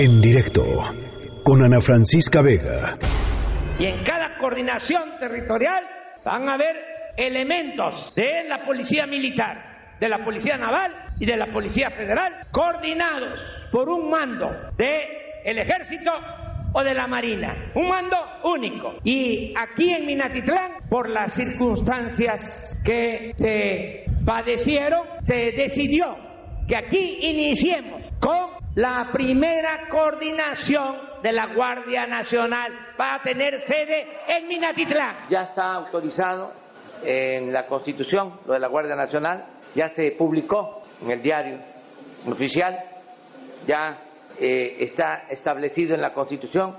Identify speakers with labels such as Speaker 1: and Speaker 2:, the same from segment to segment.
Speaker 1: En directo con Ana Francisca Vega.
Speaker 2: Y en cada coordinación territorial van a haber elementos de la policía militar, de la policía naval y de la policía federal coordinados por un mando de el ejército o de la Marina, un mando único. Y aquí en Minatitlán, por las circunstancias que se padecieron, se decidió que aquí iniciemos con la primera coordinación de la Guardia Nacional. Va a tener sede en Minatitlán.
Speaker 3: Ya está autorizado en la Constitución lo de la Guardia Nacional, ya se publicó en el diario oficial, ya eh, está establecido en la Constitución.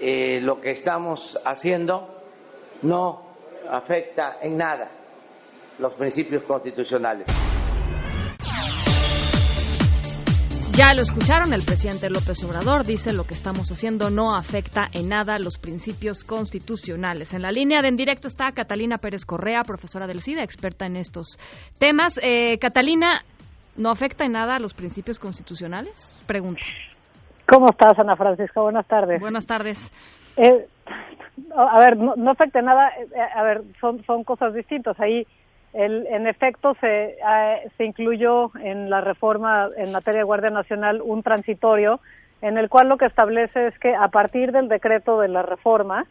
Speaker 3: Eh, lo que estamos haciendo no afecta en nada los principios constitucionales.
Speaker 4: Ya lo escucharon, el presidente López Obrador dice lo que estamos haciendo no afecta en nada los principios constitucionales. En la línea de en directo está Catalina Pérez Correa, profesora del CIDA, experta en estos temas. Eh, Catalina, ¿no afecta en nada a los principios constitucionales? Pregunta.
Speaker 5: ¿Cómo estás, Ana Francisca? Buenas tardes.
Speaker 4: Buenas tardes.
Speaker 5: Eh, a ver, no, no afecta en nada. eh, a ver, son, son cosas distintas. Ahí el, en efecto, se, eh, se incluyó en la reforma en materia de Guardia Nacional un transitorio en el cual lo que establece es que a partir del decreto de la reforma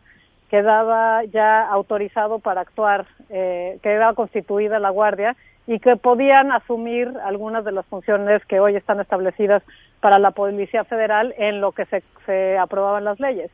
Speaker 5: quedaba ya autorizado para actuar, eh, quedaba constituida la Guardia y que podían asumir algunas de las funciones que hoy están establecidas para la Policía Federal en lo que se, se aprobaban las leyes.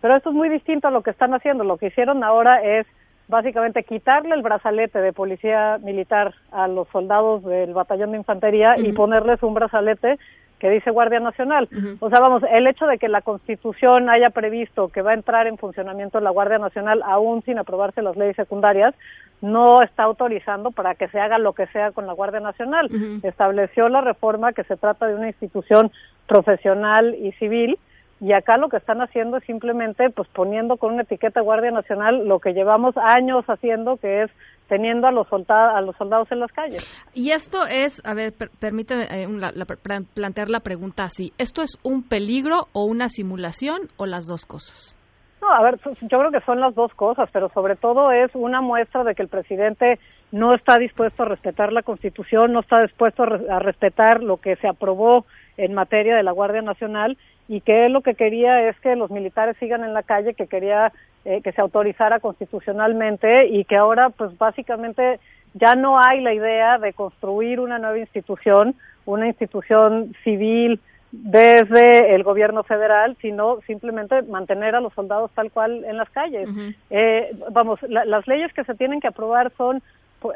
Speaker 5: Pero esto es muy distinto a lo que están haciendo. Lo que hicieron ahora es básicamente quitarle el brazalete de policía militar a los soldados del batallón de infantería y ponerles un brazalete que dice Guardia Nacional. O sea, vamos, el hecho de que la Constitución haya previsto que va a entrar en funcionamiento la Guardia Nacional aún sin aprobarse las leyes secundarias, no está autorizando para que se haga lo que sea con la Guardia Nacional. Estableció la reforma que se trata de una institución profesional y civil y acá lo que están haciendo es simplemente pues poniendo con una etiqueta Guardia Nacional lo que llevamos años haciendo que es teniendo a los soldados a los soldados en las calles.
Speaker 4: Y esto es, a ver, per permíteme eh, la, la, plantear la pregunta así. ¿Esto es un peligro o una simulación o las dos cosas?
Speaker 5: No, a ver, yo creo que son las dos cosas, pero sobre todo es una muestra de que el presidente no está dispuesto a respetar la Constitución, no está dispuesto a, re a respetar lo que se aprobó en materia de la Guardia Nacional y que él lo que quería es que los militares sigan en la calle, que quería eh, que se autorizara constitucionalmente y que ahora pues básicamente ya no hay la idea de construir una nueva institución, una institución civil desde el gobierno federal, sino simplemente mantener a los soldados tal cual en las calles. Uh -huh. eh, vamos, la, las leyes que se tienen que aprobar son,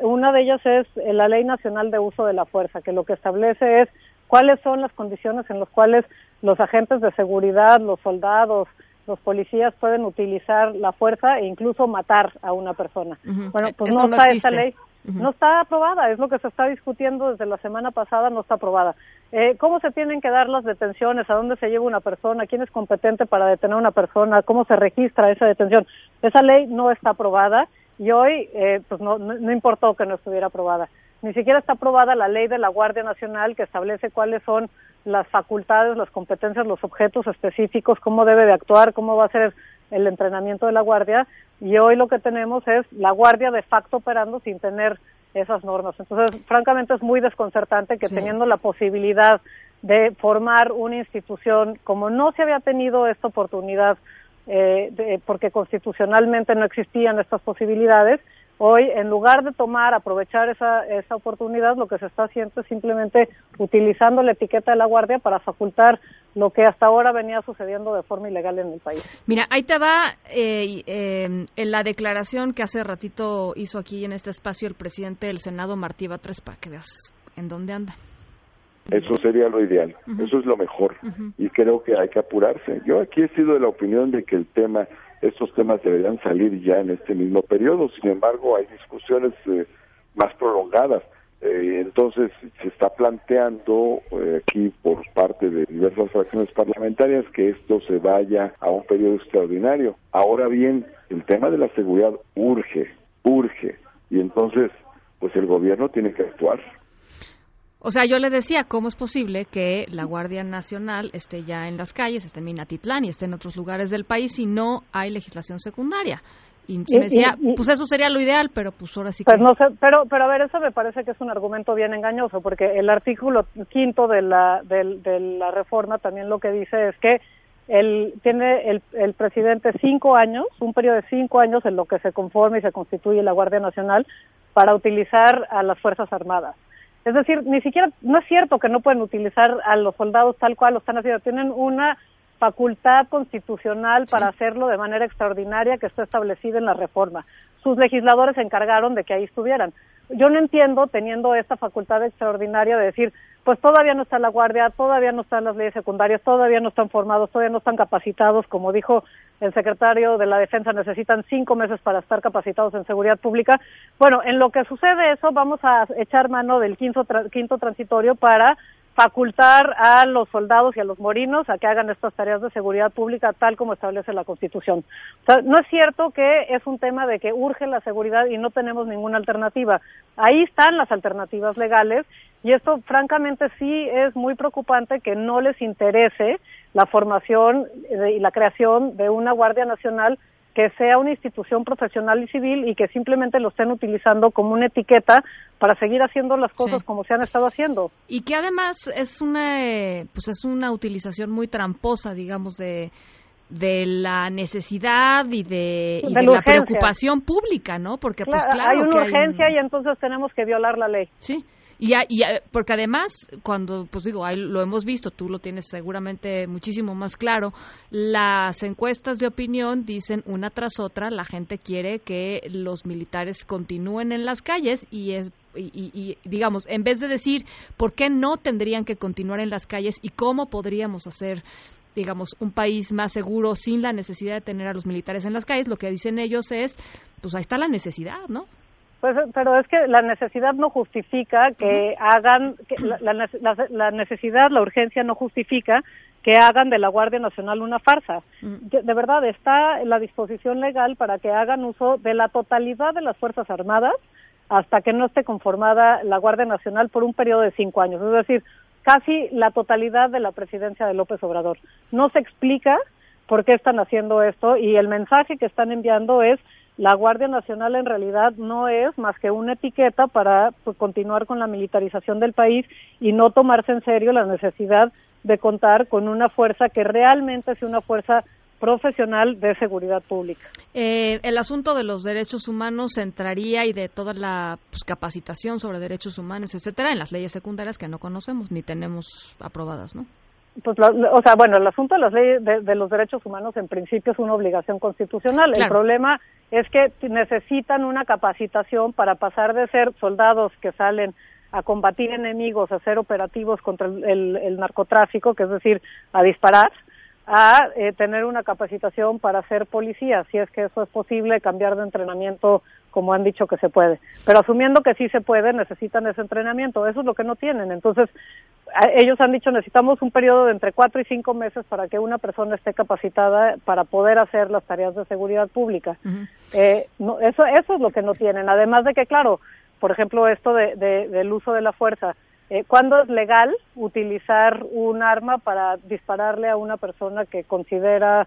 Speaker 5: una de ellas es la Ley Nacional de Uso de la Fuerza, que lo que establece es cuáles son las condiciones en las cuales los agentes de seguridad, los soldados, los policías pueden utilizar la fuerza e incluso matar a una persona. Uh -huh. Bueno, pues
Speaker 4: Eso
Speaker 5: no, está
Speaker 4: existe.
Speaker 5: esa ley. Uh -huh. No está aprobada, es lo que se está discutiendo desde la semana pasada, no está aprobada. Eh, ¿Cómo se tienen que dar las detenciones? ¿A dónde se lleva una persona? ¿Quién es competente para detener a una persona? ¿Cómo se registra esa detención? Esa ley no está aprobada y hoy eh, pues no, no, no importó que no estuviera aprobada. Ni siquiera está aprobada la ley de la Guardia Nacional que establece cuáles son las facultades, las competencias, los objetos específicos, cómo debe de actuar, cómo va a ser el entrenamiento de la Guardia. Y hoy lo que tenemos es la Guardia de facto operando sin tener esas normas. Entonces, francamente, es muy desconcertante que sí. teniendo la posibilidad de formar una institución, como no se había tenido esta oportunidad, eh, de, porque constitucionalmente no existían estas posibilidades, hoy en lugar de tomar, aprovechar esa, esa oportunidad, lo que se está haciendo es simplemente utilizando la etiqueta de la guardia para facultar lo que hasta ahora venía sucediendo de forma ilegal en el país.
Speaker 4: Mira, ahí te va eh, eh, en la declaración que hace ratito hizo aquí en este espacio el presidente del Senado, Martí Batres, para que veas en dónde anda.
Speaker 6: Eso sería lo ideal, uh -huh. eso es lo mejor uh -huh. y creo que hay que apurarse. Yo aquí he sido de la opinión de que el tema estos temas deberían salir ya en este mismo periodo. Sin embargo, hay discusiones eh, más prolongadas. Eh, entonces, se está planteando eh, aquí por parte de diversas fracciones parlamentarias que esto se vaya a un periodo extraordinario. Ahora bien, el tema de la seguridad urge, urge. Y entonces, pues el gobierno tiene que actuar.
Speaker 4: O sea, yo le decía, ¿cómo es posible que la Guardia Nacional esté ya en las calles, esté en Minatitlán y esté en otros lugares del país si no hay legislación secundaria? Y, me decía, pues eso sería lo ideal, pero pues ahora sí
Speaker 5: pues no sé, pero, pero a ver, eso me parece que es un argumento bien engañoso, porque el artículo quinto de la, de la reforma también lo que dice es que el, tiene el, el presidente cinco años, un periodo de cinco años en lo que se conforma y se constituye la Guardia Nacional para utilizar a las Fuerzas Armadas. Es decir, ni siquiera, no es cierto que no pueden utilizar a los soldados tal cual lo están haciendo, tienen una facultad constitucional para hacerlo de manera extraordinaria que está establecida en la reforma. Sus legisladores se encargaron de que ahí estuvieran. Yo no entiendo, teniendo esta facultad extraordinaria, de decir, pues todavía no está la guardia, todavía no están las leyes secundarias, todavía no están formados, todavía no están capacitados, como dijo el secretario de la Defensa, necesitan cinco meses para estar capacitados en seguridad pública. Bueno, en lo que sucede eso, vamos a echar mano del quinto, quinto transitorio para facultar a los soldados y a los morinos a que hagan estas tareas de seguridad pública tal como establece la Constitución. O sea, no es cierto que es un tema de que urge la seguridad y no tenemos ninguna alternativa. Ahí están las alternativas legales y esto francamente sí es muy preocupante que no les interese la formación y la creación de una Guardia Nacional que sea una institución profesional y civil y que simplemente lo estén utilizando como una etiqueta para seguir haciendo las cosas como se han estado haciendo.
Speaker 4: Y que además es una pues es una utilización muy tramposa, digamos de de la necesidad y de, la, preocupación pública, ¿no? Porque pues claro
Speaker 5: hay una urgencia y entonces tenemos que violar la ley.
Speaker 4: Sí. Y, y, porque además, cuando, pues digo, ahí lo hemos visto, tú lo tienes seguramente muchísimo más claro, las encuestas de opinión dicen una tras otra, la gente quiere que los militares continúen en las calles y es y, y, digamos, en vez de decir por qué no tendrían que continuar en las calles y cómo podríamos hacer digamos, un país más seguro sin la necesidad de tener a los militares en las calles, lo que dicen ellos es, pues ahí está la necesidad, ¿no?
Speaker 5: Pues, pero es que la necesidad no justifica que hagan, que la, necesidad, la urgencia no justifica que hagan de la Guardia Nacional una farsa. De, verdad, está en la disposición legal para que hagan uso de la totalidad de las Fuerzas Armadas hasta que no esté conformada la Guardia Nacional por un periodo de cinco años. Es decir, casi la totalidad de la presidencia de López Obrador. No se explica por qué están haciendo esto y el mensaje que están enviando es la Guardia Nacional en realidad no es más que una etiqueta para pues, continuar con la militarización del país y no tomarse en serio la necesidad de contar con una fuerza que realmente sea una fuerza profesional de seguridad pública.
Speaker 4: Eh, el asunto de los derechos humanos entraría y de toda la pues, capacitación sobre derechos humanos, etcétera, en las leyes secundarias que no conocemos ni tenemos aprobadas, ¿no?
Speaker 5: Pues o sea bueno el asunto de las leyes de, los derechos humanos en principio es una obligación constitucional. El problema es que necesitan una capacitación para pasar de ser soldados que salen a combatir enemigos a ser operativos contra el, narcotráfico que es decir a disparar a eh, tener una capacitación para ser policía, si es que eso es posible, cambiar de entrenamiento como han dicho que se puede. Pero asumiendo que sí se puede, necesitan ese entrenamiento. Eso es lo que no tienen. Entonces, ellos han dicho necesitamos un periodo de entre cuatro y cinco meses para que una persona esté capacitada para poder hacer las tareas de seguridad pública. eh, no, eso, eso es lo que no tienen. Además de que, claro, por ejemplo, esto de, del uso de la fuerza eh, ¿Cuándo es legal utilizar un arma para dispararle a una persona que considera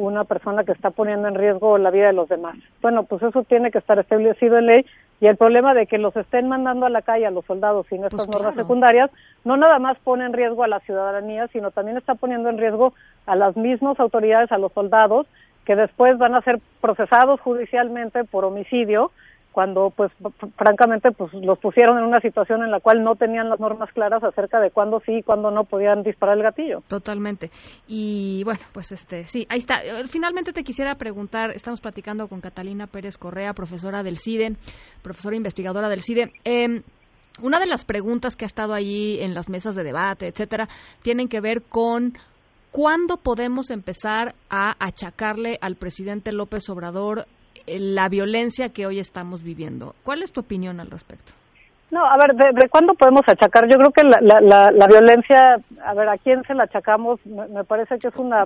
Speaker 5: una persona que está poniendo en riesgo la vida de los demás? Bueno, pues eso tiene que estar establecido en ley y el problema de que los estén mandando a la calle a los soldados sin estas pues normas secundarias no nada más pone en riesgo a la ciudadanía, sino también está poniendo en riesgo a las mismas autoridades, a los soldados, que después van a ser procesados judicialmente por homicidio cuando pues francamente pues los pusieron en una situación en la cual no tenían las normas claras acerca de cuándo sí y cuándo no podían disparar el gatillo.
Speaker 4: Totalmente. Y bueno, pues este sí, ahí está. Eh, finalmente te quisiera preguntar, estamos platicando con Catalina Pérez Correa, profesora del CIDE, profesora investigadora del CIDE. Eh, una de las preguntas que ha estado allí en las mesas de debate, etcétera, tienen que ver con ¿Cuándo podemos empezar a achacarle al presidente López Obrador la violencia que hoy estamos viviendo. ¿Cuál es tu opinión al respecto?
Speaker 5: No, a ver, ¿de, cuándo podemos achacar? Yo creo que la, la, la, violencia, a ver, ¿a quién se la achacamos? Me, parece que es una,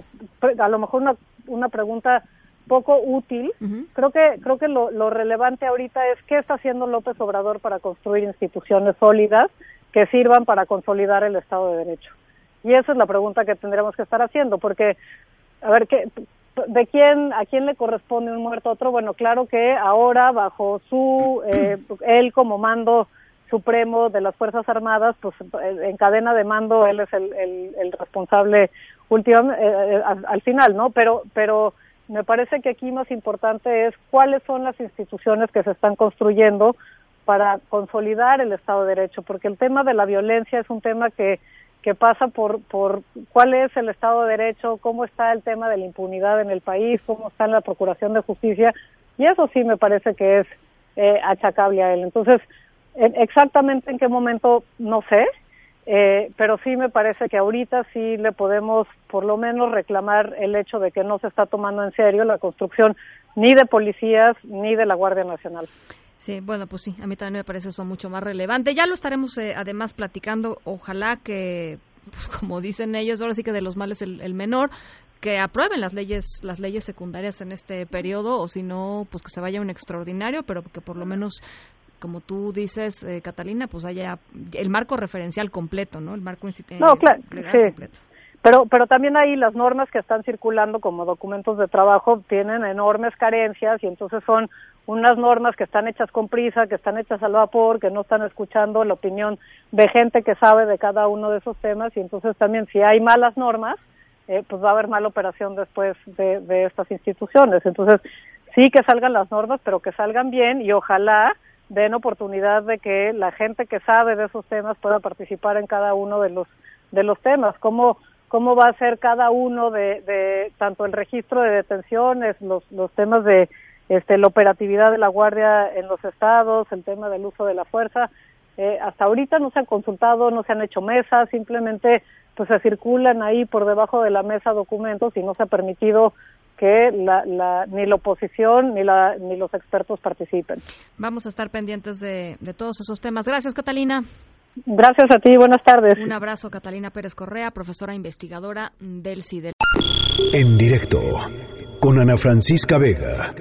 Speaker 5: a lo mejor una, una pregunta poco útil. Creo que creo que lo, lo relevante ahorita es qué está haciendo López Obrador para construir instituciones sólidas que sirvan para consolidar el Estado de Derecho. Y esa es la pregunta que tendremos que estar haciendo, porque, a ver, ¿qué, ¿de quién, a quién le corresponde un muerto a otro? Bueno, claro que ahora, bajo su, eh, él como mando supremo de las Fuerzas Armadas, pues en cadena de mando él es el, el, responsable último, eh, eh, al, final, ¿no? Pero, pero me parece que aquí más importante es cuáles son las instituciones que se están construyendo para consolidar el Estado de Derecho, porque el tema de la violencia es un tema que, que pasa por, por cuál es el Estado de Derecho, cómo está el tema de la impunidad en el país, cómo está en la Procuración de Justicia, y eso sí me parece que es eh, achacable a él. Entonces, exactamente en qué momento, no sé, eh, pero sí me parece que ahorita sí le podemos por lo menos reclamar el hecho de que no se está tomando en serio la construcción ni de policías ni de la Guardia Nacional.
Speaker 4: Sí, bueno, pues sí, a mí también me parece eso mucho más relevante. Ya lo estaremos eh, además platicando, ojalá que, pues como dicen ellos, ahora sí que de los males el, el menor, que aprueben las leyes las leyes secundarias en este periodo o si no pues que se vaya un extraordinario pero que por lo menos como tú dices, eh, Catalina, pues haya el marco referencial completo, ¿no? El marco institucional
Speaker 5: no, claro, sí. Pero, pero también ahí las normas que están circulando como documentos de trabajo tienen enormes carencias y entonces son unas normas que están hechas con prisa, que están hechas al vapor, que no están escuchando la opinión de gente que sabe de cada uno de esos temas y entonces también si hay malas normas, eh, pues va a haber mala operación después de, de estas instituciones. Entonces sí que salgan las normas, pero que salgan bien y ojalá den oportunidad de que la gente que sabe de esos temas pueda participar en cada uno de los de los temas cómo cómo va a ser cada uno de, tanto el registro de detenciones los los temas de este la operatividad de la guardia en los estados el tema del uso de la fuerza eh, hasta ahorita no se han consultado no se han hecho mesas simplemente pues se circulan ahí por debajo de la mesa documentos y no se ha permitido que la, ni la oposición ni, la, ni los expertos participen.
Speaker 4: Vamos a estar pendientes de, de todos esos temas. Gracias, Catalina.
Speaker 5: Gracias a ti, buenas tardes.
Speaker 4: Un abrazo, Catalina Pérez Correa, profesora investigadora del CIDEL.
Speaker 1: En directo, con Ana Francisca Vega.